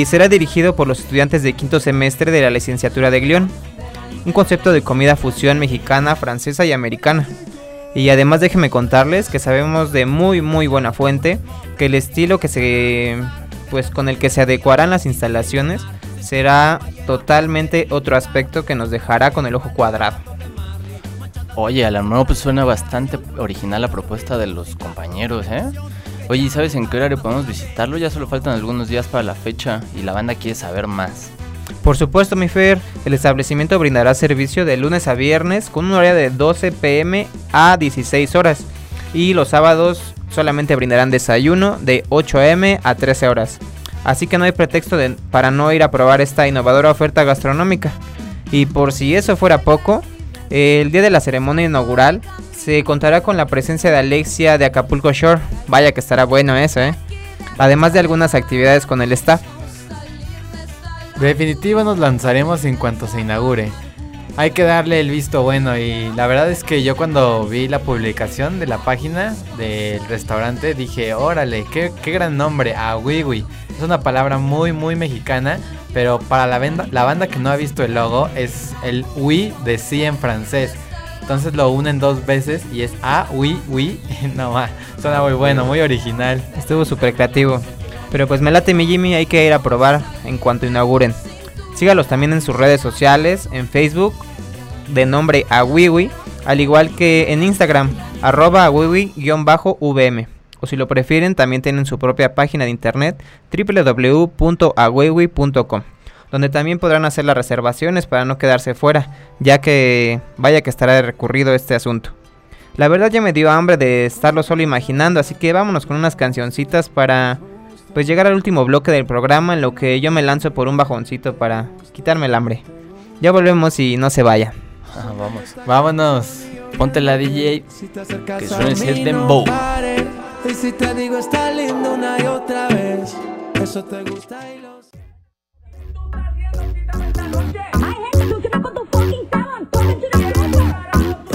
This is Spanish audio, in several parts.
y será dirigido por los estudiantes de quinto semestre de la licenciatura de Glión. Un concepto de comida fusión mexicana, francesa y americana. Y además déjenme contarles que sabemos de muy muy buena fuente que el estilo que se pues con el que se adecuarán las instalaciones será totalmente otro aspecto que nos dejará con el ojo cuadrado. Oye, a lo pues suena bastante original la propuesta de los compañeros, ¿eh? Oye, ¿sabes en qué horario podemos visitarlo? Ya solo faltan algunos días para la fecha y la banda quiere saber más. Por supuesto, mi Fer, el establecimiento brindará servicio de lunes a viernes con un horario de 12 pm a 16 horas y los sábados solamente brindarán desayuno de 8 am a 13 horas. Así que no hay pretexto para no ir a probar esta innovadora oferta gastronómica. Y por si eso fuera poco, el día de la ceremonia inaugural se contará con la presencia de Alexia de Acapulco Shore. Vaya que estará bueno eso, ¿eh? Además de algunas actividades con el staff. Definitivo nos lanzaremos en cuanto se inaugure. Hay que darle el visto bueno y la verdad es que yo cuando vi la publicación de la página del restaurante dije, órale, qué, qué gran nombre, Awiwi. Es una palabra muy muy mexicana, pero para la, banda, la banda que no ha visto el logo es el oui de sí en francés. Entonces lo unen dos veces y es A, oui, oui. No, suena muy bueno, muy original. Estuvo súper creativo. Pero pues me late mi Jimmy, hay que ir a probar en cuanto inauguren. Sígalos también en sus redes sociales, en Facebook, de nombre Awiwi, al igual que en Instagram, arroba awiwi-vm. O si lo prefieren, también tienen su propia página de internet www.awiwi.com, donde también podrán hacer las reservaciones para no quedarse fuera, ya que vaya que estará recurrido este asunto. La verdad ya me dio hambre de estarlo solo imaginando, así que vámonos con unas cancioncitas para pues llegar al último bloque del programa en lo que yo me lanzo por un bajoncito para quitarme el hambre. Ya volvemos y no se vaya. Ah, vamos. Vámonos. Ponte la DJ que suene el dembow. Y si te digo está lindo una y otra vez, eso te gusta y lo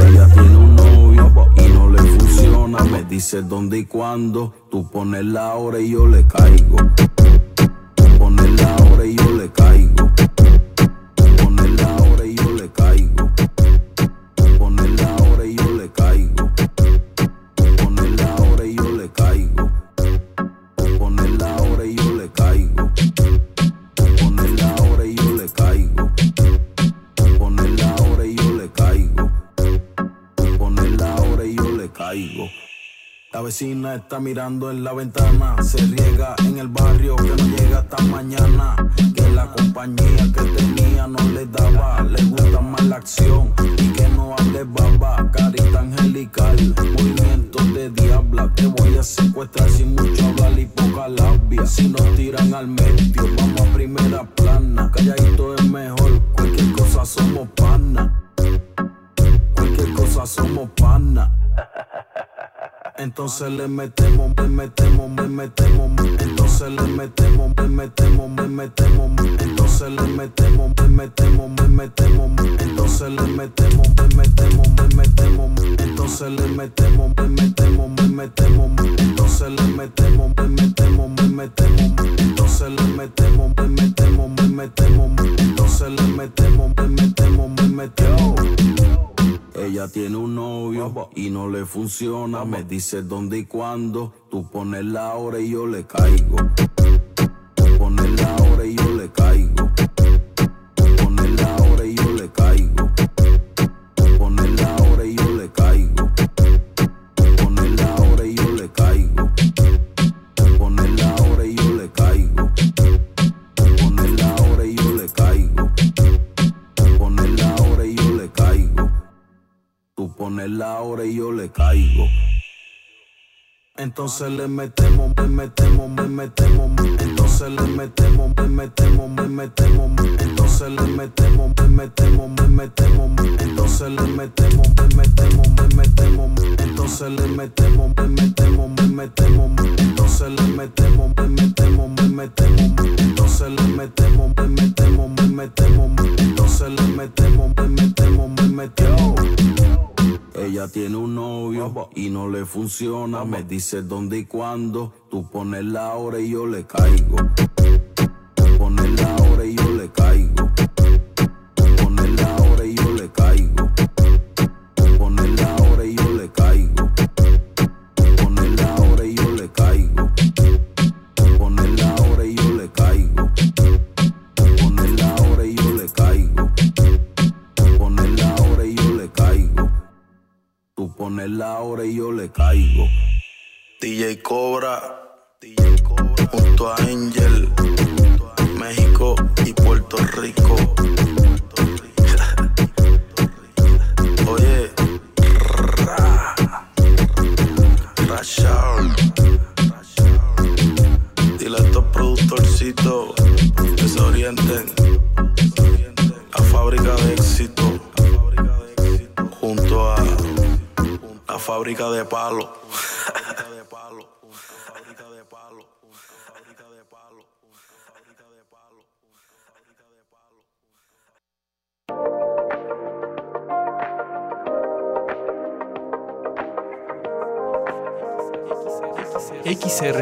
Ella tiene un novio y no le funciona. Me dice dónde y cuándo. Tú pones la hora y yo le caigo. Vecina está mirando en la ventana, se riega en el barrio que no llega hasta mañana. Que la compañía que tenía no le daba, le gusta más la acción y que no hable baba. Carita angelical, movimientos de diabla. Te voy a secuestrar sin mucho hablar y poca labia. Si nos tiran al medio, vamos a Entonces le metemos, le metemos, le metemos, entonces le metemos, le metemos, le metemos, entonces le metemos, le metemos, le metemos, entonces le metemos, le metemos, le metemos, entonces le metemos, le metemos, le metemos, entonces le metemos, le metemos, le metemos, entonces le metemos, le metemos, le metemos, entonces le metemos, le metemos, le metemos. Ella tiene un novio y no le funciona. Me dice dónde y cuándo. Tú pones la hora y yo le caigo. Pones la hora y yo le caigo. Entonces le metemos, le metemos, le metemos, entonces le metemos, le metemos, le metemos, entonces le metemos, le metemos, le metemos, entonces le metemos, le metemos, le metemos, entonces le metemos, le metemos, le metemos, entonces le metemos, le metemos, le metemos, entonces le metemos, le metemos, le metemos, entonces le metemos, Tiene un novio y no le funciona. Me dice dónde y cuándo. Tú pones la hora y yo le caigo. tú Pones la hora y yo le caigo. caigo. DJ Cobra, DJ Cobra junto a Angel.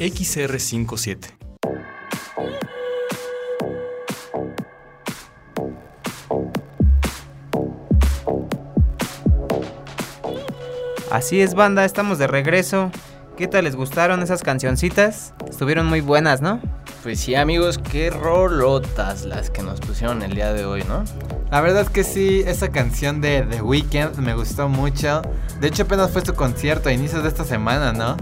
XR57. Así es, banda, estamos de regreso. ¿Qué tal les gustaron esas cancioncitas? Estuvieron muy buenas, ¿no? Pues sí, amigos, qué rolotas las que nos pusieron el día de hoy, ¿no? La verdad es que sí, esa canción de The Weeknd me gustó mucho. De hecho, apenas fue su concierto a inicios de esta semana, ¿no?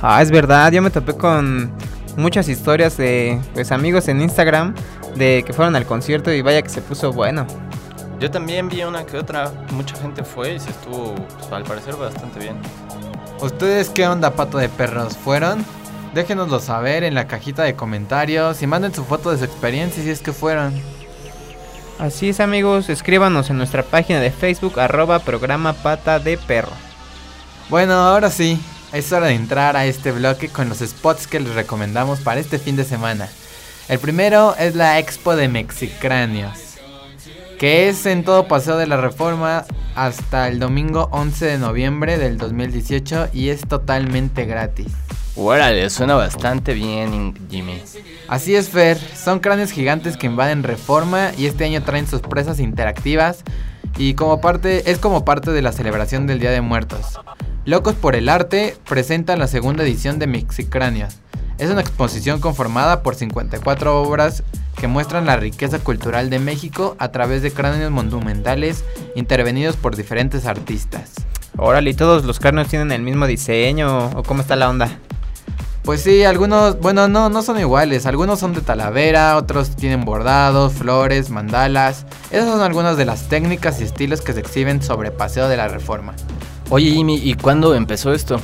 Ah, es verdad, yo me topé con muchas historias de pues amigos en Instagram de que fueron al concierto y vaya que se puso bueno. Yo también vi una que otra, mucha gente fue y se estuvo, pues, al parecer, bastante bien. ¿Ustedes qué onda, pato de perros? ¿Fueron? Déjenoslo saber en la cajita de comentarios y manden su foto de su experiencia si es que fueron. Así es amigos, escríbanos en nuestra página de Facebook arroba programa pata de perro. Bueno, ahora sí, es hora de entrar a este bloque con los spots que les recomendamos para este fin de semana. El primero es la Expo de Mexicráneos, que es en todo Paseo de la Reforma hasta el domingo 11 de noviembre del 2018 y es totalmente gratis. Órale, suena bastante bien, Jimmy. Así es, Fer, son cráneos gigantes que invaden Reforma y este año traen sorpresas interactivas y como parte es como parte de la celebración del Día de Muertos. Locos por el Arte presentan la segunda edición de Mexicráneos. Es una exposición conformada por 54 obras que muestran la riqueza cultural de México a través de cráneos monumentales intervenidos por diferentes artistas. Órale, ¿y todos los cráneos tienen el mismo diseño o cómo está la onda? Pues sí, algunos, bueno, no, no son iguales. Algunos son de talavera, otros tienen bordados, flores, mandalas. Esas son algunas de las técnicas y estilos que se exhiben sobre Paseo de la Reforma. Oye, Jimmy, ¿y cuándo empezó esto?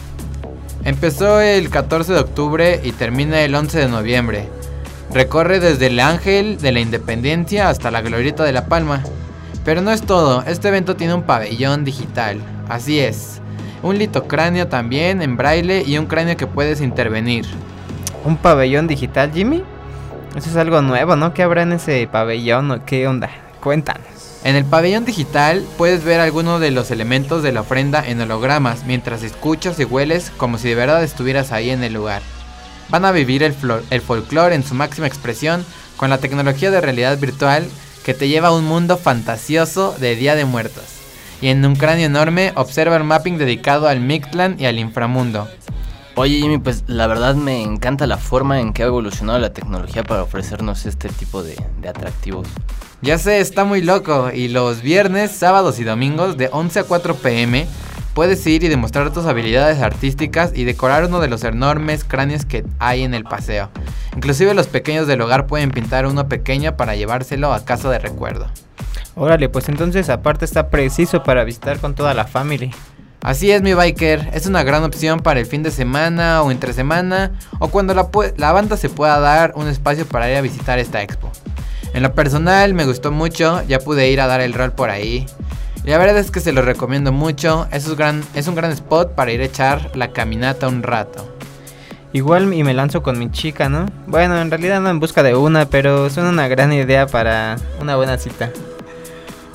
Empezó el 14 de octubre y termina el 11 de noviembre. Recorre desde el Ángel de la Independencia hasta la Glorieta de la Palma. Pero no es todo, este evento tiene un pabellón digital. Así es. Un litocráneo también en braille y un cráneo que puedes intervenir. ¿Un pabellón digital, Jimmy? Eso es algo nuevo, ¿no? ¿Qué habrá en ese pabellón o qué onda? Cuéntanos. En el pabellón digital puedes ver algunos de los elementos de la ofrenda en hologramas mientras escuchas y hueles como si de verdad estuvieras ahí en el lugar. Van a vivir el, el folclore en su máxima expresión con la tecnología de realidad virtual que te lleva a un mundo fantasioso de Día de Muertos. Y en un cráneo enorme observa el mapping dedicado al Mictlan y al inframundo. Oye Jimmy, pues la verdad me encanta la forma en que ha evolucionado la tecnología para ofrecernos este tipo de, de atractivos. Ya sé, está muy loco. Y los viernes, sábados y domingos de 11 a 4 pm puedes ir y demostrar tus habilidades artísticas y decorar uno de los enormes cráneos que hay en el paseo. Inclusive los pequeños del hogar pueden pintar uno pequeño para llevárselo a casa de recuerdo. Órale, pues entonces aparte está preciso para visitar con toda la familia. Así es mi biker, es una gran opción para el fin de semana o entre semana o cuando la, la banda se pueda dar un espacio para ir a visitar esta expo. En lo personal me gustó mucho, ya pude ir a dar el rol por ahí. Y la verdad es que se lo recomiendo mucho, es un, gran, es un gran spot para ir a echar la caminata un rato. Igual y me lanzo con mi chica, ¿no? Bueno, en realidad no en busca de una, pero suena una gran idea para una buena cita.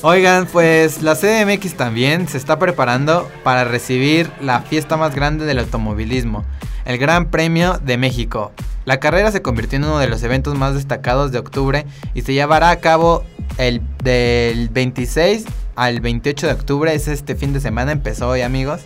Oigan, pues la CDMX también se está preparando para recibir la fiesta más grande del automovilismo, el Gran Premio de México. La carrera se convirtió en uno de los eventos más destacados de octubre y se llevará a cabo el del 26 al 28 de octubre, es este fin de semana, empezó hoy amigos.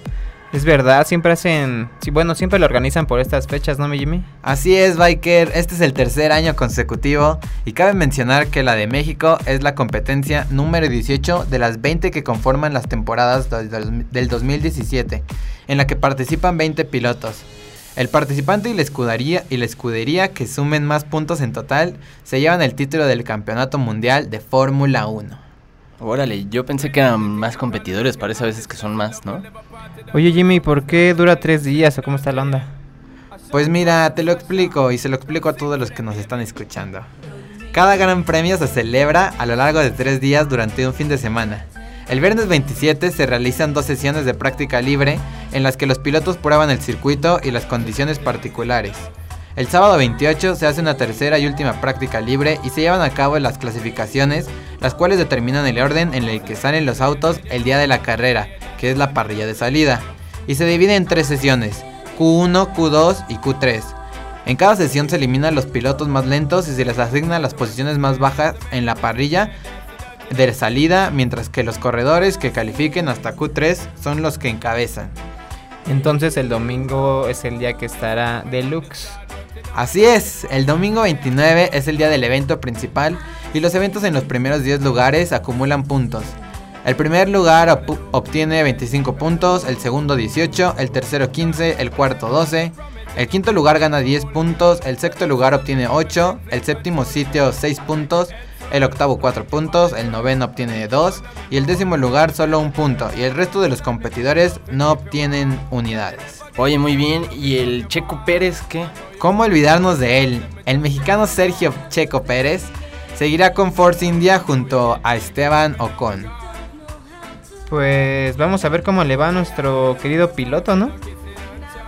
Es verdad, siempre hacen, sí, bueno, siempre lo organizan por estas fechas, ¿no, mi Jimmy? Así es, Biker, este es el tercer año consecutivo y cabe mencionar que la de México es la competencia número 18 de las 20 que conforman las temporadas del 2017, en la que participan 20 pilotos. El participante y la escudería y la escudería que sumen más puntos en total se llevan el título del Campeonato Mundial de Fórmula 1. Órale, yo pensé que eran más competidores, parece a veces que son más, ¿no? Oye Jimmy, ¿por qué dura tres días o cómo está la onda? Pues mira, te lo explico y se lo explico a todos los que nos están escuchando. Cada gran premio se celebra a lo largo de tres días durante un fin de semana. El viernes 27 se realizan dos sesiones de práctica libre en las que los pilotos prueban el circuito y las condiciones particulares. El sábado 28 se hace una tercera y última práctica libre y se llevan a cabo las clasificaciones, las cuales determinan el orden en el que salen los autos el día de la carrera, que es la parrilla de salida, y se divide en tres sesiones, Q1, Q2 y Q3. En cada sesión se eliminan los pilotos más lentos y se les asignan las posiciones más bajas en la parrilla de salida, mientras que los corredores que califiquen hasta Q3 son los que encabezan. Entonces el domingo es el día que estará deluxe. Así es, el domingo 29 es el día del evento principal y los eventos en los primeros 10 lugares acumulan puntos. El primer lugar obtiene 25 puntos, el segundo 18, el tercero 15, el cuarto 12, el quinto lugar gana 10 puntos, el sexto lugar obtiene 8, el séptimo sitio 6 puntos, el octavo 4 puntos, el noveno obtiene 2 y el décimo lugar solo un punto y el resto de los competidores no obtienen unidades. Oye, muy bien. ¿Y el Checo Pérez qué? ¿Cómo olvidarnos de él? El mexicano Sergio Checo Pérez seguirá con Force India junto a Esteban Ocon. Pues vamos a ver cómo le va a nuestro querido piloto, ¿no?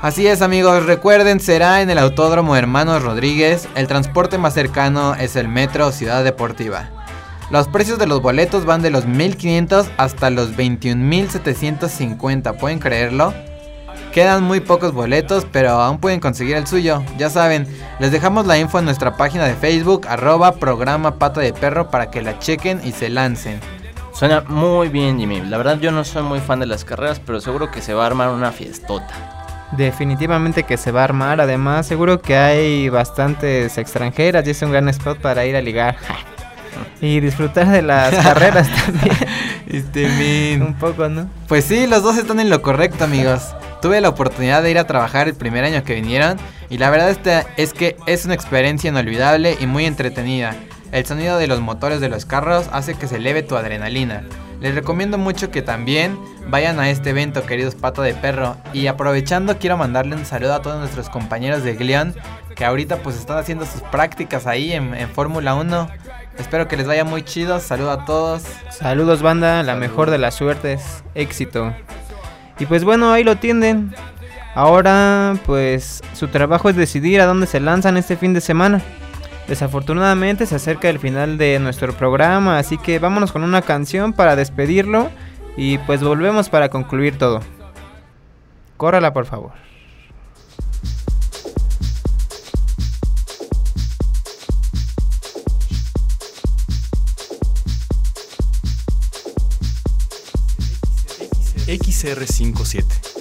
Así es amigos, recuerden, será en el Autódromo Hermanos Rodríguez, el transporte más cercano es el Metro Ciudad Deportiva. Los precios de los boletos van de los 1500 hasta los 21.750, ¿pueden creerlo? Quedan muy pocos boletos, pero aún pueden conseguir el suyo. Ya saben, les dejamos la info en nuestra página de Facebook, arroba programa pata de perro para que la chequen y se lancen. Suena muy bien, Jimmy. La verdad yo no soy muy fan de las carreras, pero seguro que se va a armar una fiestota. Definitivamente que se va a armar. Además, seguro que hay bastantes extranjeras y es un gran spot para ir a ligar. y disfrutar de las carreras también. Este min. Un poco, ¿no? Pues sí, los dos están en lo correcto, amigos. Tuve la oportunidad de ir a trabajar el primer año que vinieron y la verdad es que es una experiencia inolvidable y muy entretenida. El sonido de los motores de los carros hace que se eleve tu adrenalina. Les recomiendo mucho que también vayan a este evento, queridos pato de perro. Y aprovechando, quiero mandarle un saludo a todos nuestros compañeros de Glion que ahorita pues están haciendo sus prácticas ahí en, en Fórmula 1. Espero que les vaya muy chido. Saludo a todos. Saludos banda, la mejor de las suertes, éxito. Y pues bueno, ahí lo tienen. Ahora pues su trabajo es decidir a dónde se lanzan este fin de semana. Desafortunadamente se acerca el final de nuestro programa, así que vámonos con una canción para despedirlo y pues volvemos para concluir todo. Córrala por favor. XR57.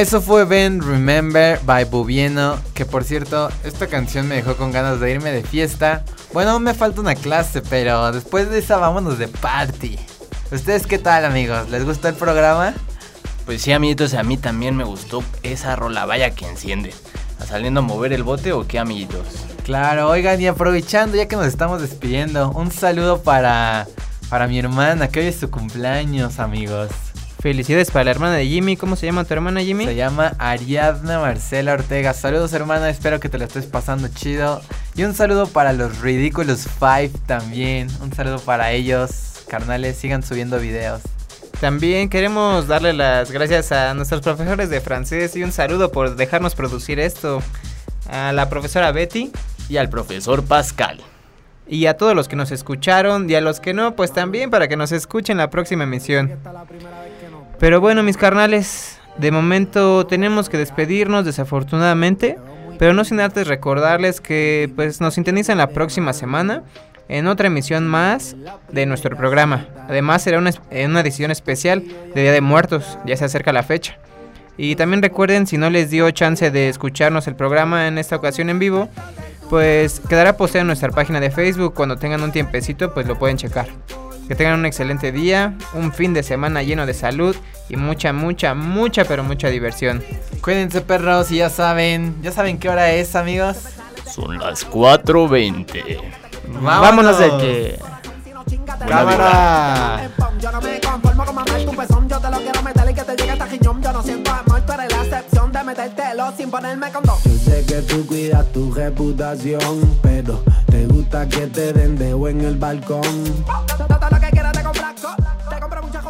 Eso fue Ben Remember by Bubieno, que por cierto, esta canción me dejó con ganas de irme de fiesta. Bueno, aún me falta una clase, pero después de esa vámonos de party. ¿Ustedes qué tal amigos? ¿Les gustó el programa? Pues sí, amiguitos, a mí también me gustó esa rola, vaya que enciende. ¿A saliendo a mover el bote o qué, amiguitos? Claro, oigan, y aprovechando ya que nos estamos despidiendo, un saludo para, para mi hermana, que hoy es su cumpleaños, amigos. Felicidades para la hermana de Jimmy. ¿Cómo se llama tu hermana Jimmy? Se llama Ariadna Marcela Ortega. Saludos, hermana. Espero que te la estés pasando chido. Y un saludo para los Ridiculous Five también. Un saludo para ellos. Carnales, sigan subiendo videos. También queremos darle las gracias a nuestros profesores de francés y un saludo por dejarnos producir esto. A la profesora Betty Y al profesor Pascal. y a todos los que nos escucharon y a los que no, pues también para que nos escuchen la próxima emisión. Pero bueno, mis carnales, de momento tenemos que despedirnos desafortunadamente, pero no sin antes recordarles que pues nos sintonizan la próxima semana en otra emisión más de nuestro programa. Además será una, una edición especial de Día de Muertos, ya se acerca la fecha. Y también recuerden, si no les dio chance de escucharnos el programa en esta ocasión en vivo, pues quedará posteado en nuestra página de Facebook. Cuando tengan un tiempecito, pues lo pueden checar. Que tengan un excelente día, un fin de semana lleno de salud y mucha, mucha, mucha, pero mucha diversión. Cuídense, perros, y ya saben, ya saben qué hora es, amigos. Son las 4.20. Vámonos de que... Cámara. Yo no me conformo con mamar tu pezón, yo te lo quiero meter y que te llegue hasta riñón. Yo no siento amor, metértelo sin ponerme condón. Yo sé que tú cuidas tu reputación, pero te gusta que te den de en el balcón. Todo lo que quieras te compras, te compro muchas